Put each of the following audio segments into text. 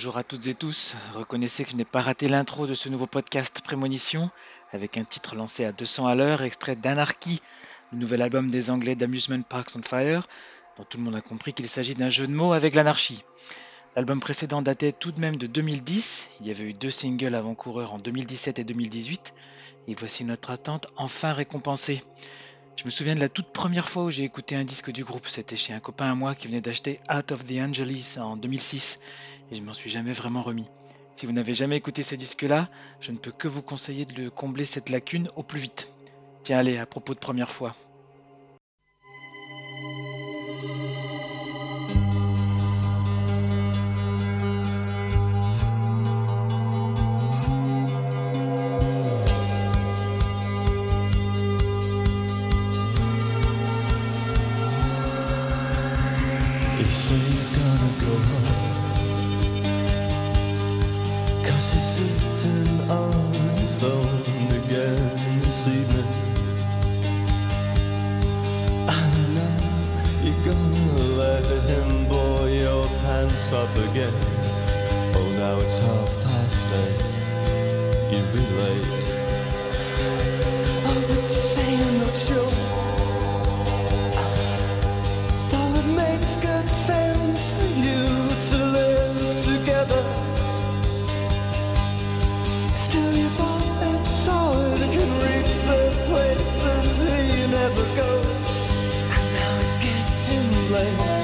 Bonjour à toutes et tous, reconnaissez que je n'ai pas raté l'intro de ce nouveau podcast Prémonition, avec un titre lancé à 200 à l'heure, extrait d'Anarchy, le nouvel album des Anglais d'Amusement Parks on Fire, dont tout le monde a compris qu'il s'agit d'un jeu de mots avec l'anarchie. L'album précédent datait tout de même de 2010, il y avait eu deux singles avant-coureurs en 2017 et 2018, et voici notre attente enfin récompensée. Je me souviens de la toute première fois où j'ai écouté un disque du groupe, c'était chez un copain à moi qui venait d'acheter Out of the Angeles en 2006, et je m'en suis jamais vraiment remis. Si vous n'avez jamais écouté ce disque-là, je ne peux que vous conseiller de le combler cette lacune au plus vite. Tiens, allez, à propos de première fois. eyes on again this evening. I know you're gonna let him blow your pants off again. Oh, now it's half past eight. You'll be late. Oh, but say you're not sure. Though it makes good sense for you. never goes. And now it's getting late.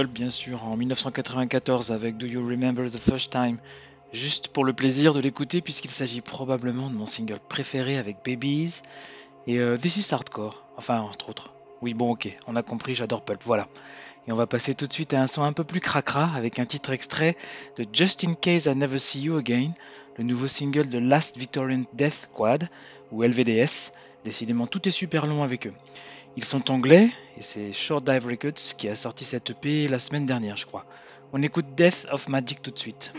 Bien sûr, en 1994 avec Do You Remember the First Time, juste pour le plaisir de l'écouter puisqu'il s'agit probablement de mon single préféré avec Babies et euh, This is Hardcore, enfin entre autres. Oui bon ok, on a compris, j'adore Pulp, voilà. Et on va passer tout de suite à un son un peu plus cracra avec un titre extrait de Just in Case I Never See You Again, le nouveau single de Last Victorian Death Squad, ou LVDS. Décidément tout est super long avec eux. Ils sont anglais et c'est Short Dive Records qui a sorti cette EP la semaine dernière, je crois. On écoute Death of Magic tout de suite.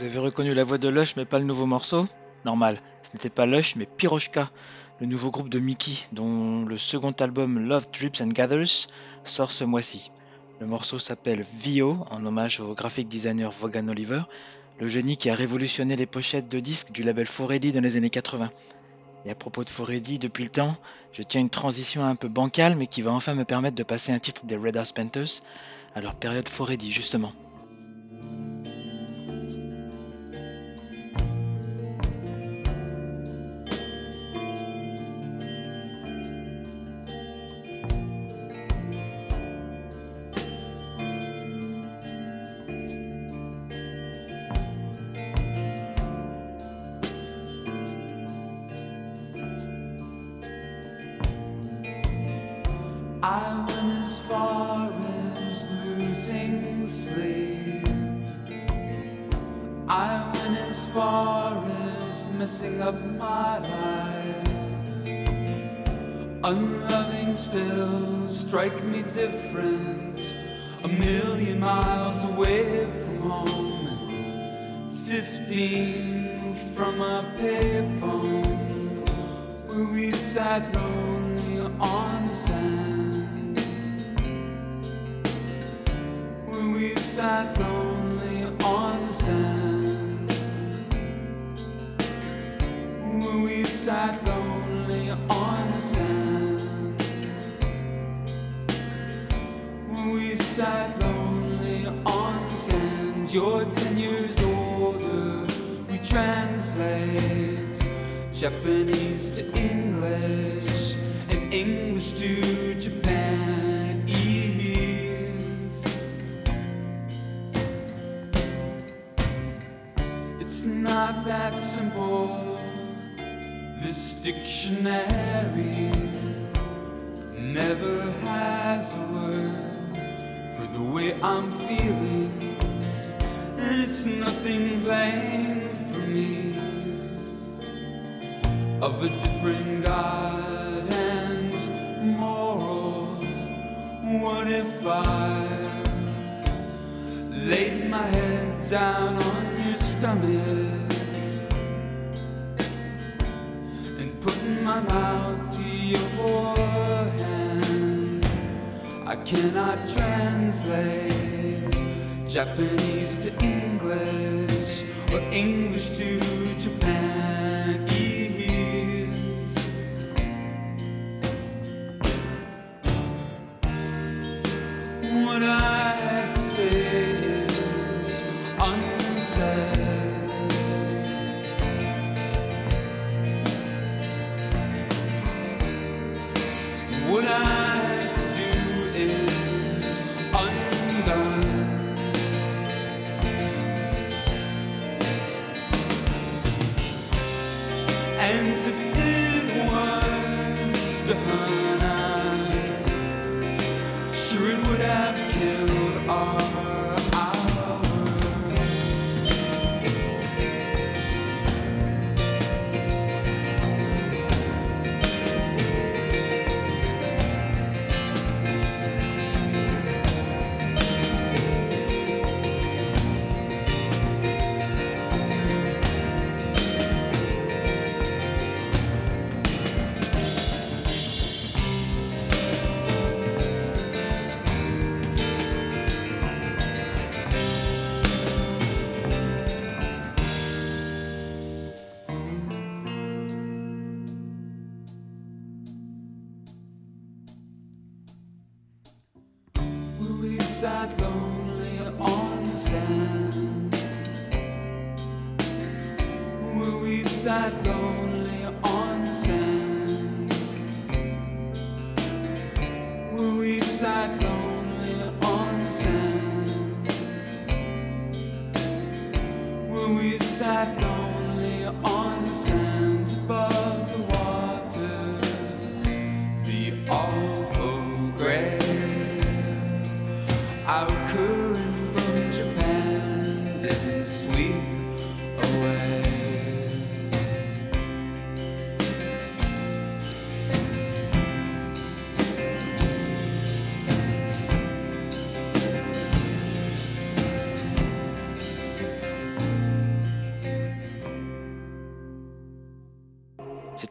Vous avez reconnu la voix de Lush mais pas le nouveau morceau? Normal, ce n'était pas Lush mais Piroshka, le nouveau groupe de Mickey dont le second album Love Drips and Gathers sort ce mois-ci. Le morceau s'appelle VO en hommage au graphic designer Vaughan Oliver, le génie qui a révolutionné les pochettes de disques du label Foredy dans les années 80. Et à propos de Foredy, depuis le temps, je tiens une transition un peu bancale mais qui va enfin me permettre de passer un titre des Red House Panthers à leur période Foredy justement. A million miles away from home, fifteen from a payphone, where we sat lonely on the sand. Where we sat lonely You're ten years older. We translate Japanese to English and English to Japanese. It's not that simple. This dictionary never has a word for the way I'm feeling, it's nothing plain for me of a different God and moral. What if I laid my head down on your stomach and put my mouth to your hand? I cannot translate Japanese to English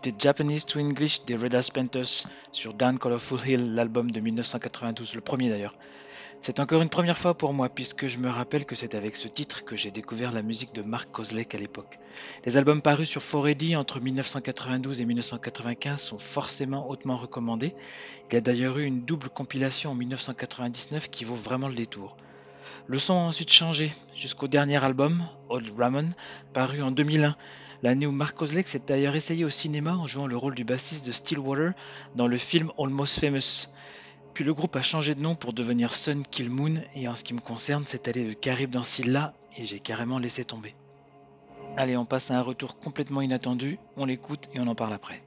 C'était Japanese to English des Red Panthers sur Down Colorful Hill, l'album de 1992, le premier d'ailleurs. C'est encore une première fois pour moi puisque je me rappelle que c'est avec ce titre que j'ai découvert la musique de Mark Kozlek à l'époque. Les albums parus sur Foredy entre 1992 et 1995 sont forcément hautement recommandés. Il y a d'ailleurs eu une double compilation en 1999 qui vaut vraiment le détour. Le son a ensuite changé jusqu'au dernier album, Old Ramon, paru en 2001 L'année où Mark Kozlek s'est d'ailleurs essayé au cinéma en jouant le rôle du bassiste de Stillwater dans le film Almost Famous. Puis le groupe a changé de nom pour devenir Sun Kill Moon et en ce qui me concerne, c'est allé de Carib dans Silla et j'ai carrément laissé tomber. Allez, on passe à un retour complètement inattendu, on l'écoute et on en parle après.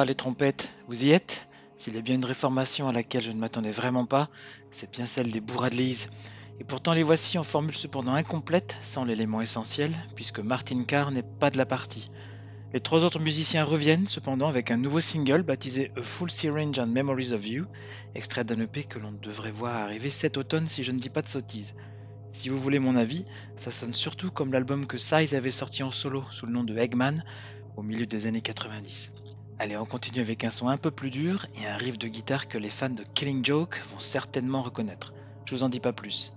Les trompettes, vous y êtes? S'il y a bien une réformation à laquelle je ne m'attendais vraiment pas, c'est bien celle des Bourradleys. Et pourtant les voici en formule cependant incomplète, sans l'élément essentiel, puisque Martin Carr n'est pas de la partie. Les trois autres musiciens reviennent cependant avec un nouveau single baptisé A Full Syringe and Memories of You, extrait d'un EP que l'on devrait voir arriver cet automne si je ne dis pas de sottises. Si vous voulez mon avis, ça sonne surtout comme l'album que Size avait sorti en solo sous le nom de Eggman au milieu des années 90. Allez, on continue avec un son un peu plus dur et un riff de guitare que les fans de Killing Joke vont certainement reconnaître. Je vous en dis pas plus.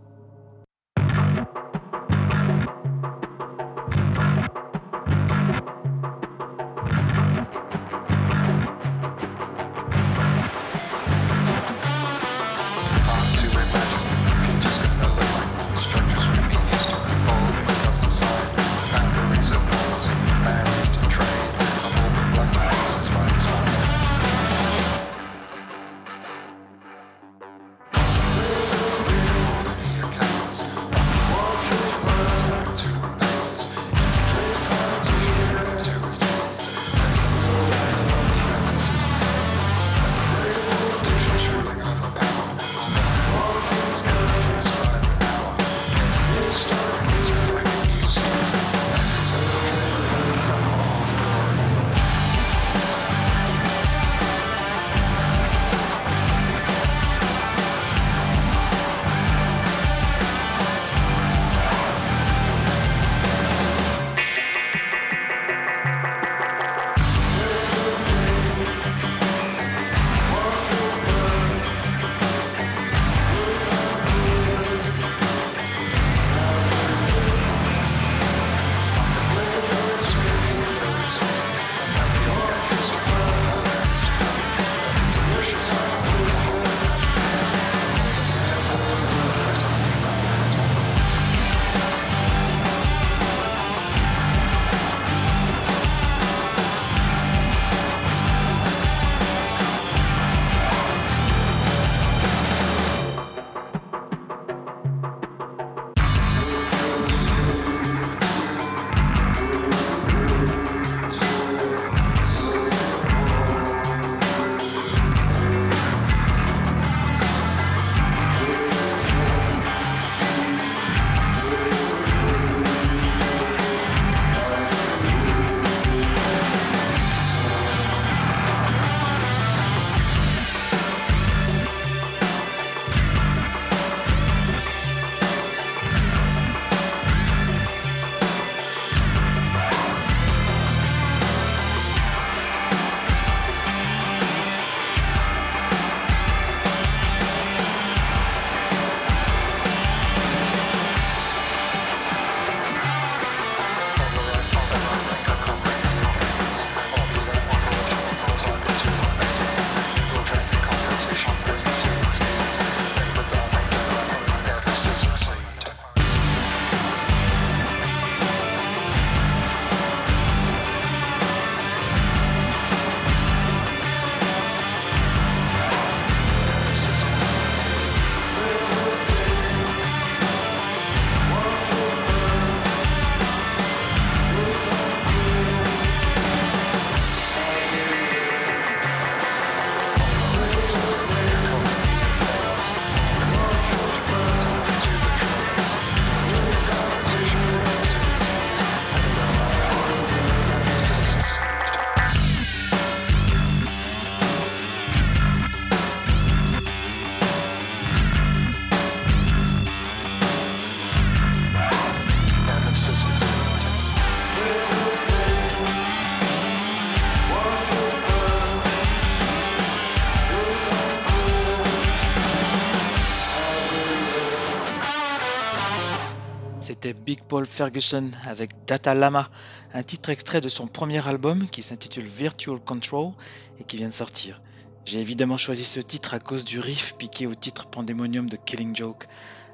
Big Paul Ferguson avec Data Lama, un titre extrait de son premier album qui s'intitule Virtual Control et qui vient de sortir. J'ai évidemment choisi ce titre à cause du riff piqué au titre Pandemonium de Killing Joke.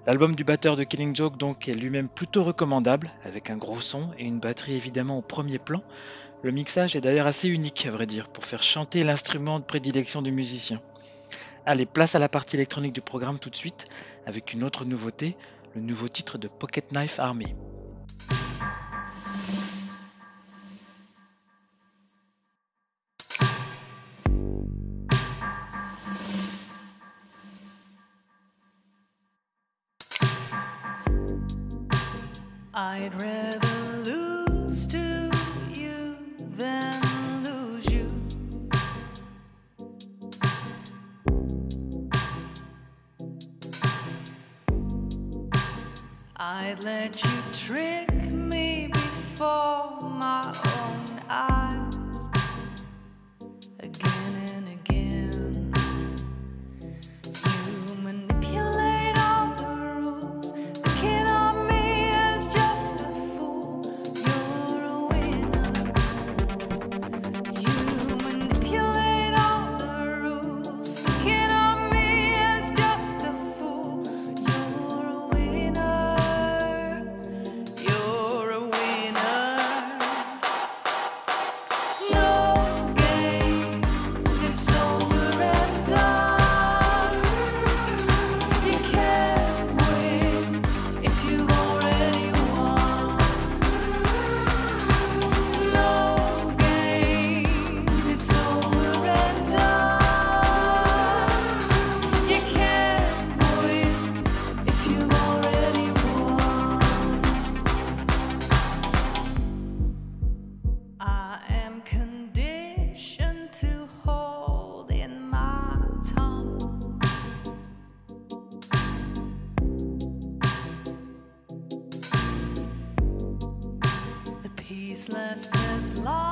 L'album du batteur de Killing Joke donc est lui-même plutôt recommandable, avec un gros son et une batterie évidemment au premier plan. Le mixage est d'ailleurs assez unique à vrai dire, pour faire chanter l'instrument de prédilection du musicien. Allez, place à la partie électronique du programme tout de suite, avec une autre nouveauté, le nouveau titre de Pocket Knife Army. I'd let you trick me before my ceaseless as long.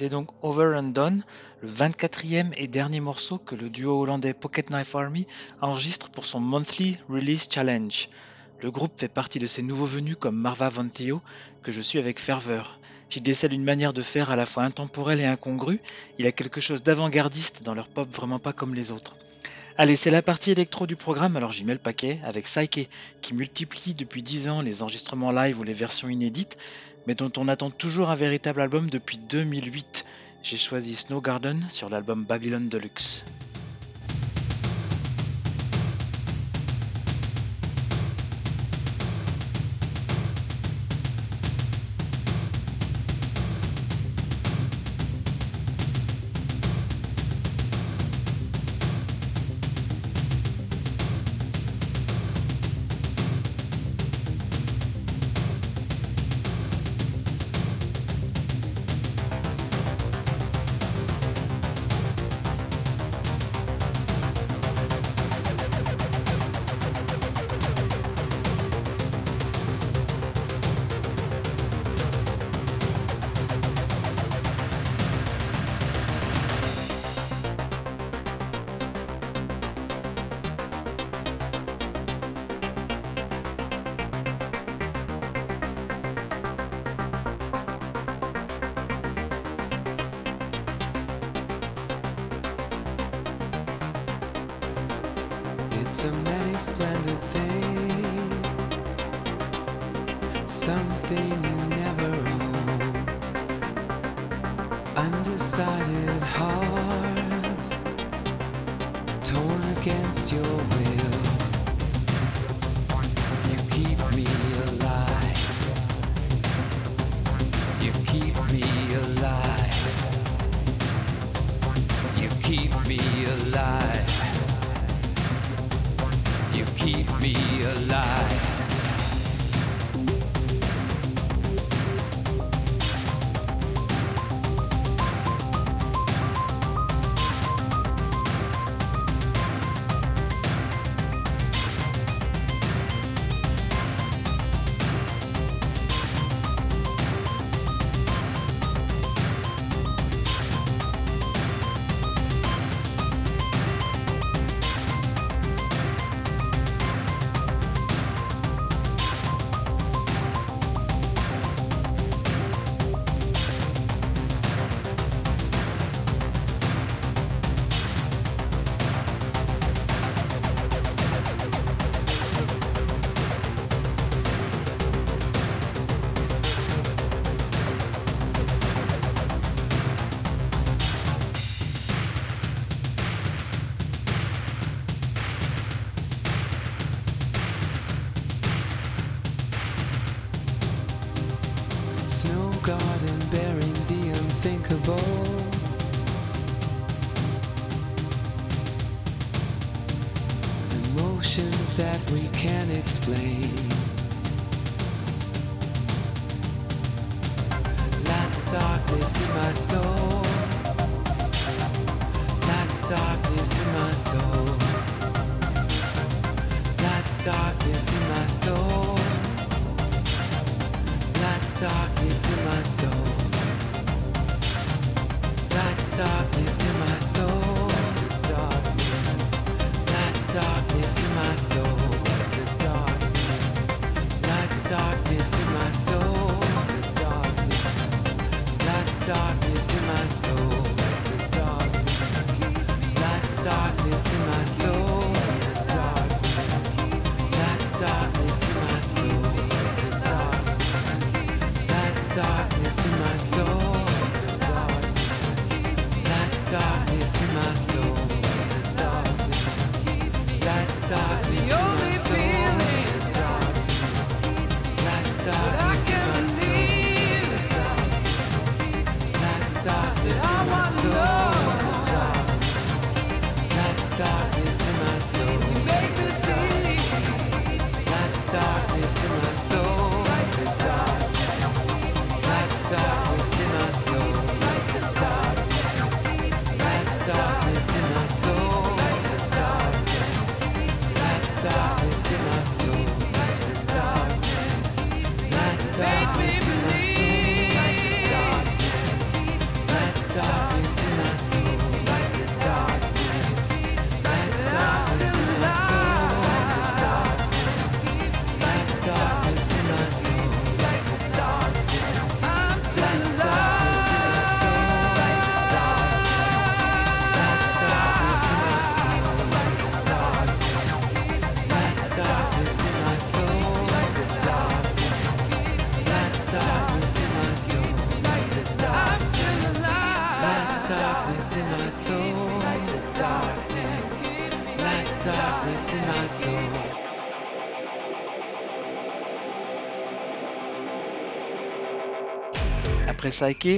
C'était donc Over and Done, le 24e et dernier morceau que le duo hollandais Pocket Knife Army enregistre pour son Monthly Release Challenge. Le groupe fait partie de ces nouveaux venus comme Marva Van Theo, que je suis avec ferveur. J'y décèle une manière de faire à la fois intemporelle et incongrue, il a quelque chose d'avant-gardiste dans leur pop vraiment pas comme les autres. Allez, c'est la partie électro du programme, alors j'y mets le paquet, avec Psyche, qui multiplie depuis 10 ans les enregistrements live ou les versions inédites, mais dont on attend toujours un véritable album depuis 2008. J'ai choisi Snow Garden sur l'album Babylon Deluxe.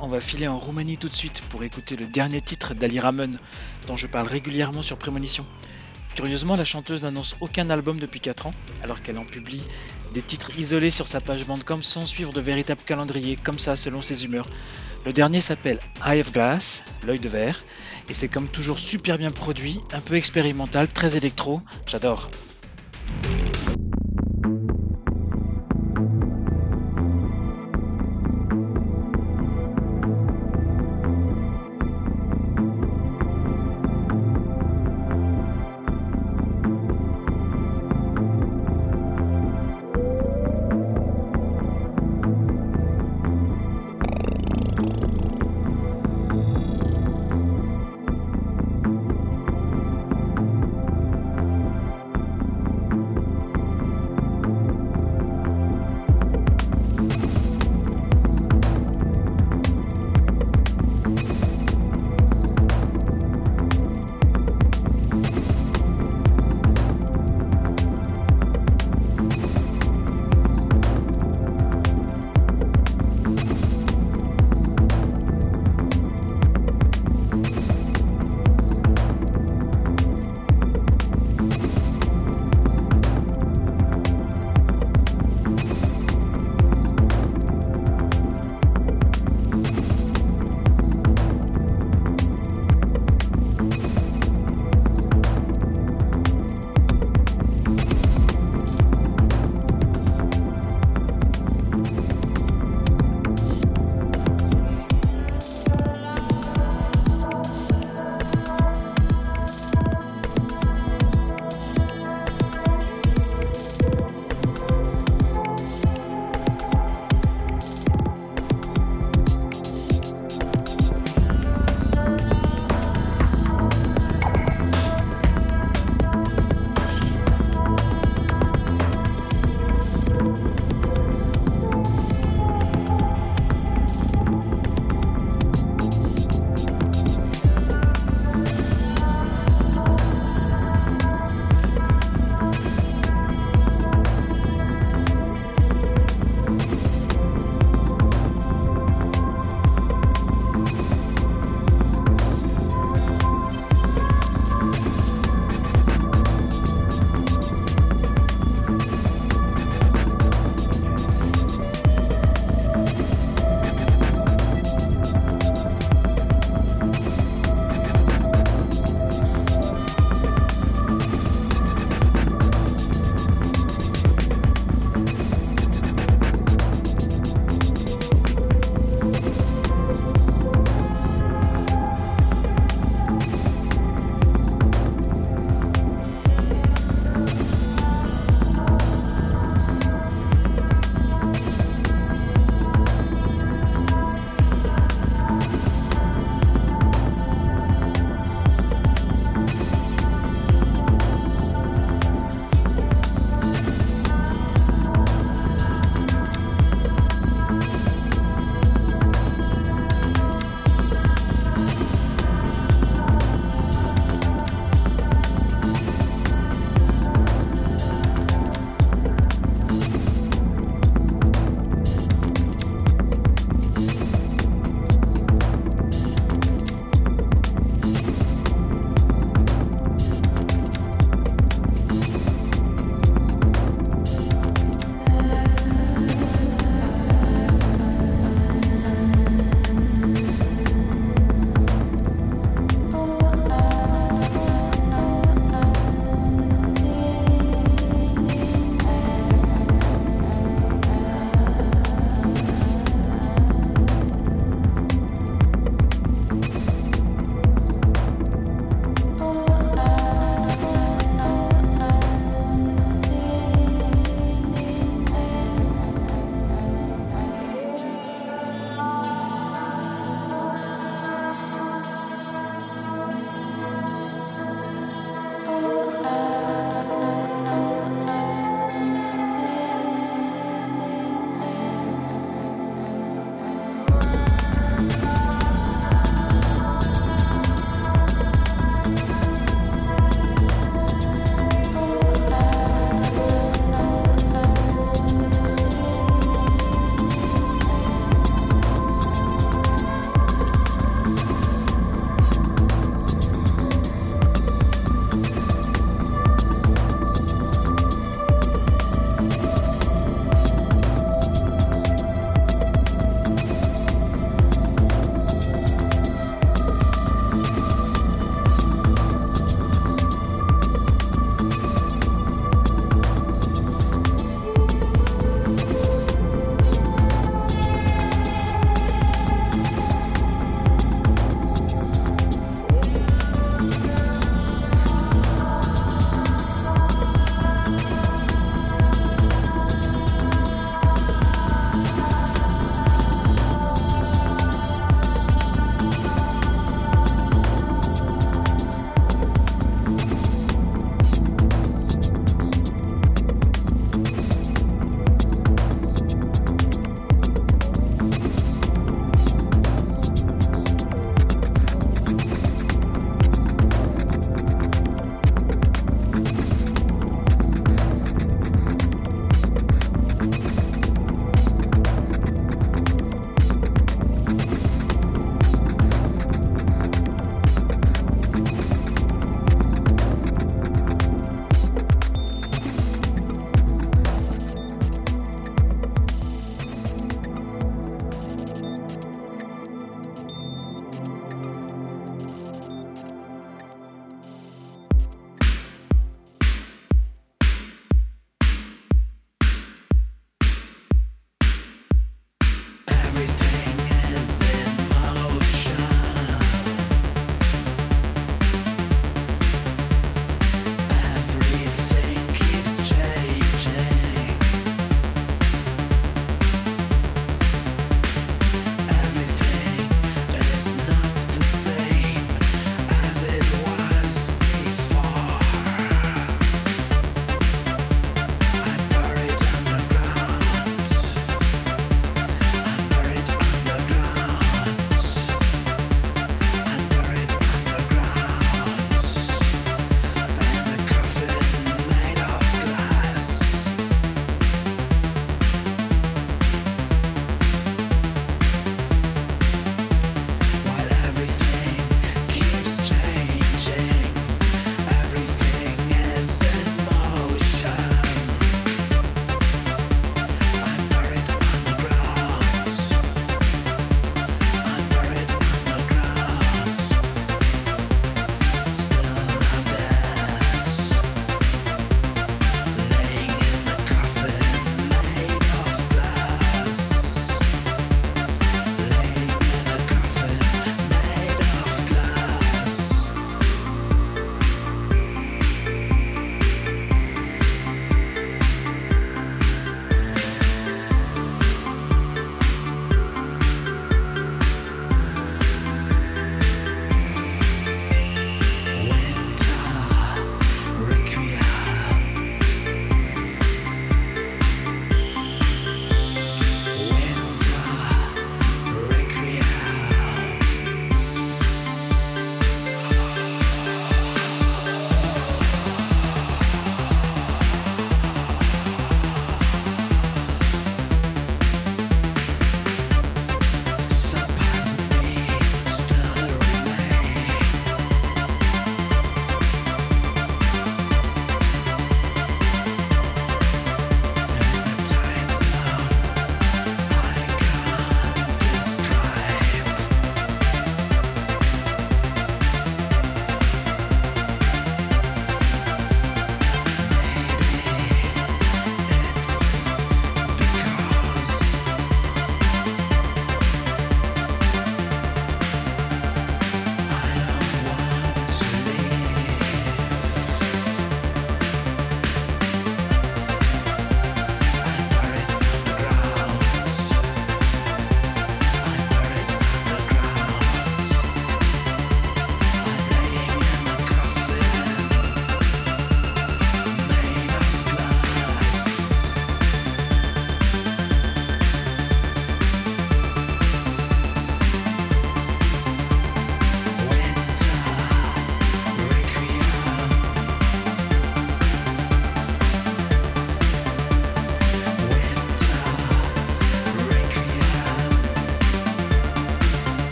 On va filer en Roumanie tout de suite pour écouter le dernier titre d'Ali Ramen, dont je parle régulièrement sur Prémonition. Curieusement, la chanteuse n'annonce aucun album depuis 4 ans, alors qu'elle en publie des titres isolés sur sa page Bandcamp sans suivre de véritable calendrier, comme ça, selon ses humeurs. Le dernier s'appelle Eye of Glass, l'œil de verre, et c'est comme toujours super bien produit, un peu expérimental, très électro, j'adore.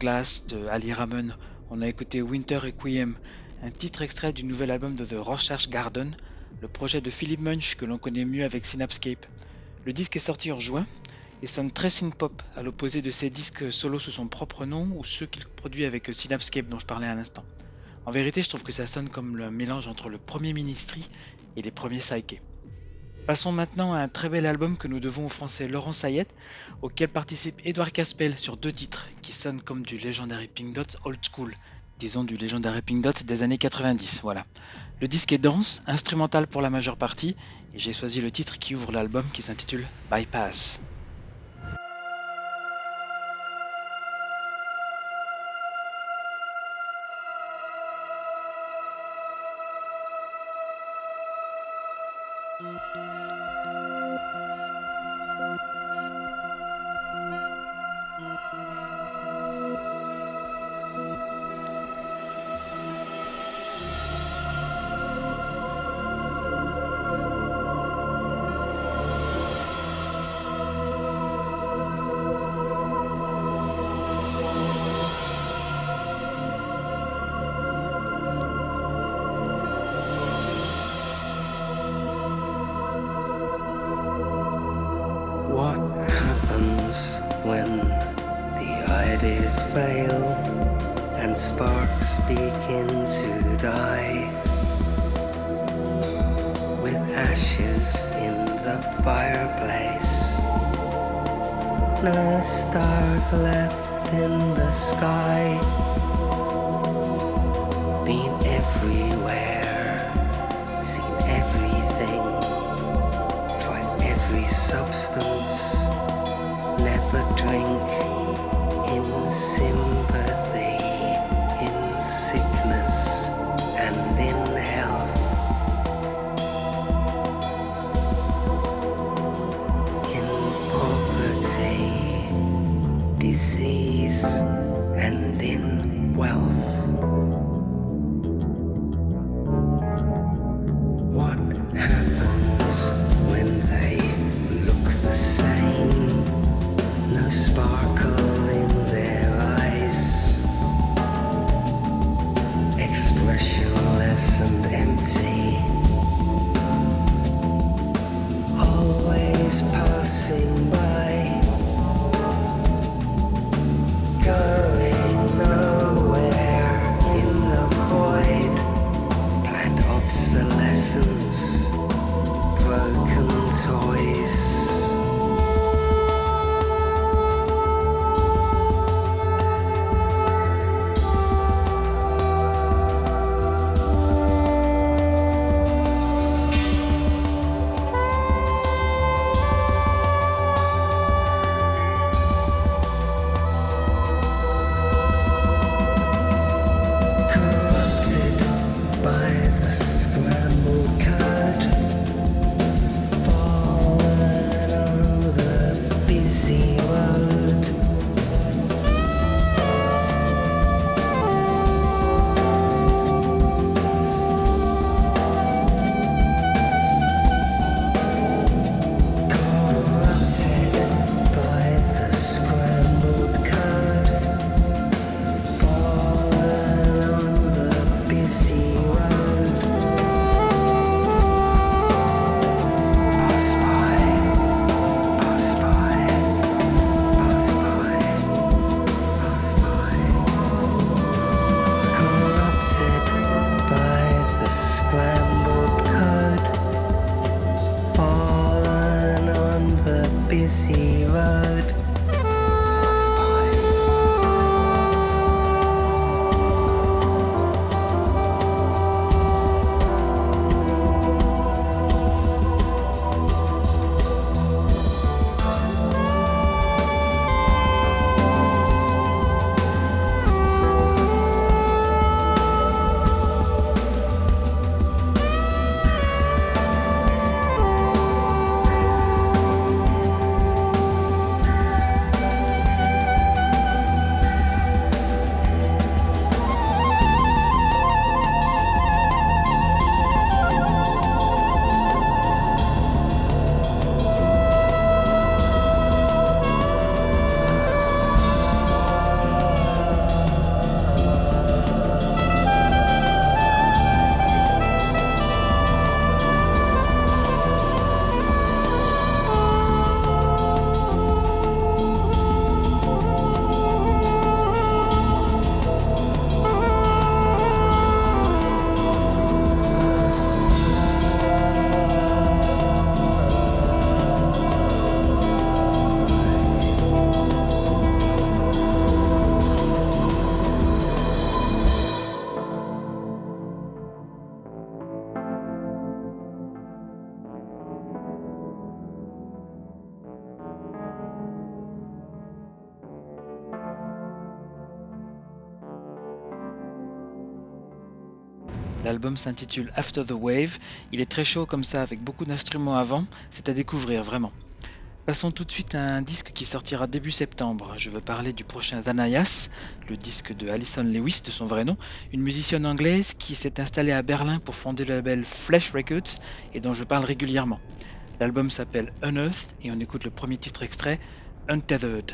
Glass de Ali Ramon, on a écouté Winter Requiem, un titre extrait du nouvel album de The Rorschach Garden, le projet de Philip Munch que l'on connaît mieux avec Synapscape. Le disque est sorti en juin et sonne très synth-pop, à l'opposé de ses disques solo sous son propre nom ou ceux qu'il produit avec Synapscape dont je parlais à l'instant. En vérité, je trouve que ça sonne comme le mélange entre le premier Ministry et les premiers Psyche. Passons maintenant à un très bel album que nous devons au français Laurent Sayette, auquel participe Edouard Caspel sur deux titres qui sonnent comme du Legendary Pink Dots old school, disons du Legendary Pink Dots des années 90, voilà. Le disque est dense, instrumental pour la majeure partie, et j'ai choisi le titre qui ouvre l'album qui s'intitule Bypass. Fireplace, no stars left in the sky. L'album s'intitule After the Wave. Il est très chaud comme ça, avec beaucoup d'instruments avant. C'est à découvrir vraiment. Passons tout de suite à un disque qui sortira début septembre. Je veux parler du prochain Danayas, le disque de Alison Lewis de son vrai nom, une musicienne anglaise qui s'est installée à Berlin pour fonder le label Flash Records et dont je parle régulièrement. L'album s'appelle Unearthed et on écoute le premier titre extrait, Untethered.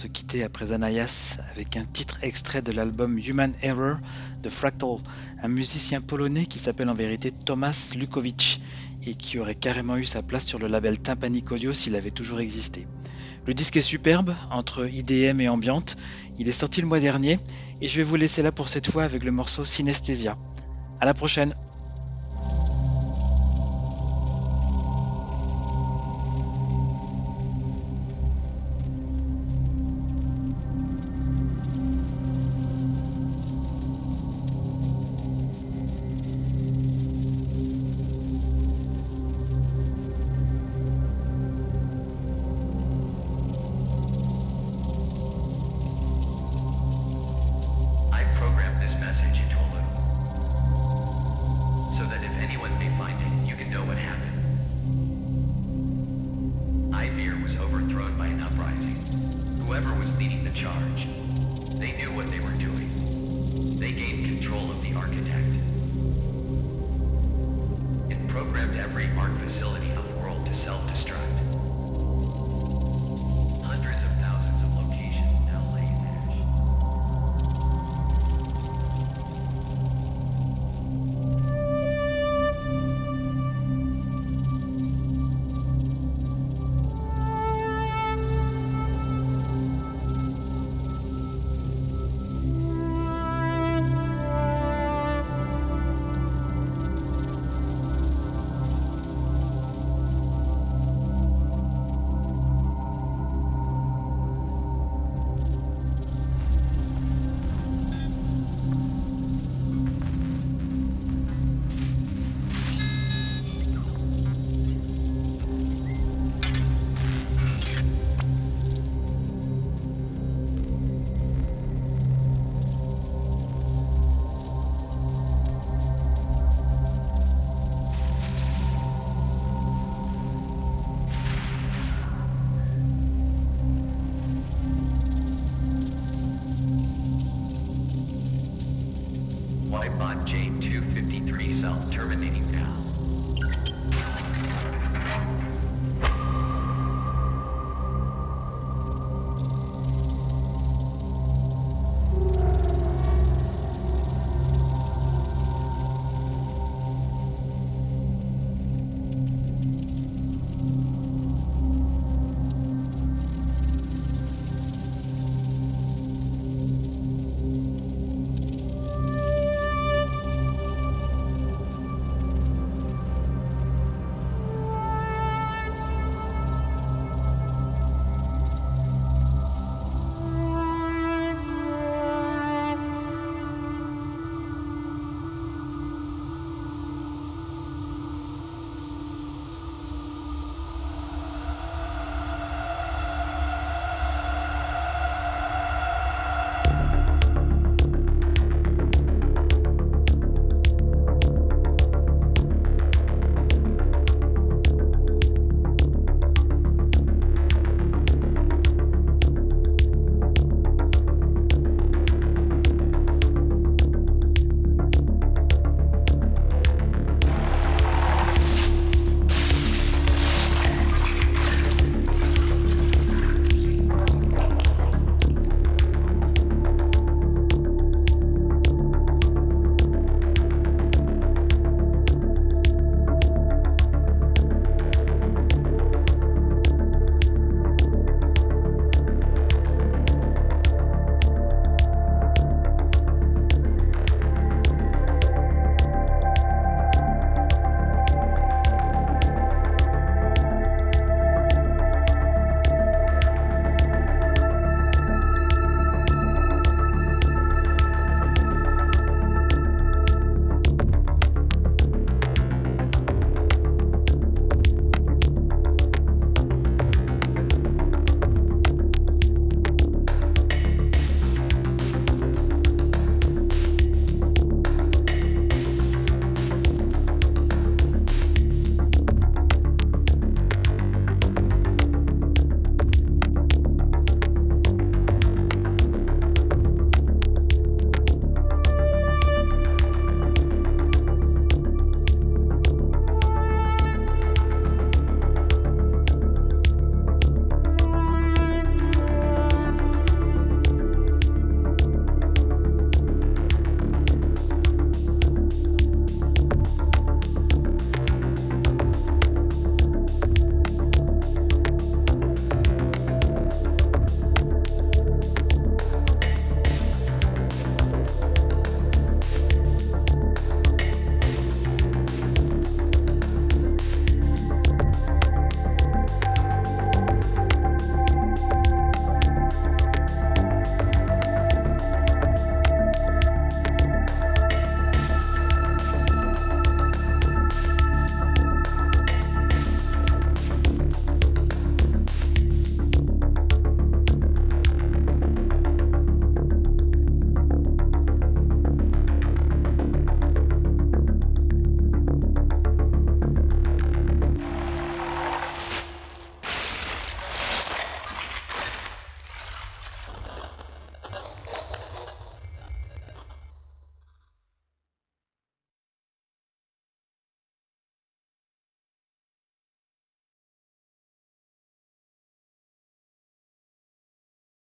se quitter après Anayas avec un titre extrait de l'album Human Error de Fractal, un musicien polonais qui s'appelle en vérité Thomas Lukowicz et qui aurait carrément eu sa place sur le label Tympanic Audio s'il avait toujours existé. Le disque est superbe, entre IDM et ambiante, il est sorti le mois dernier et je vais vous laisser là pour cette fois avec le morceau Synesthesia. À la prochaine!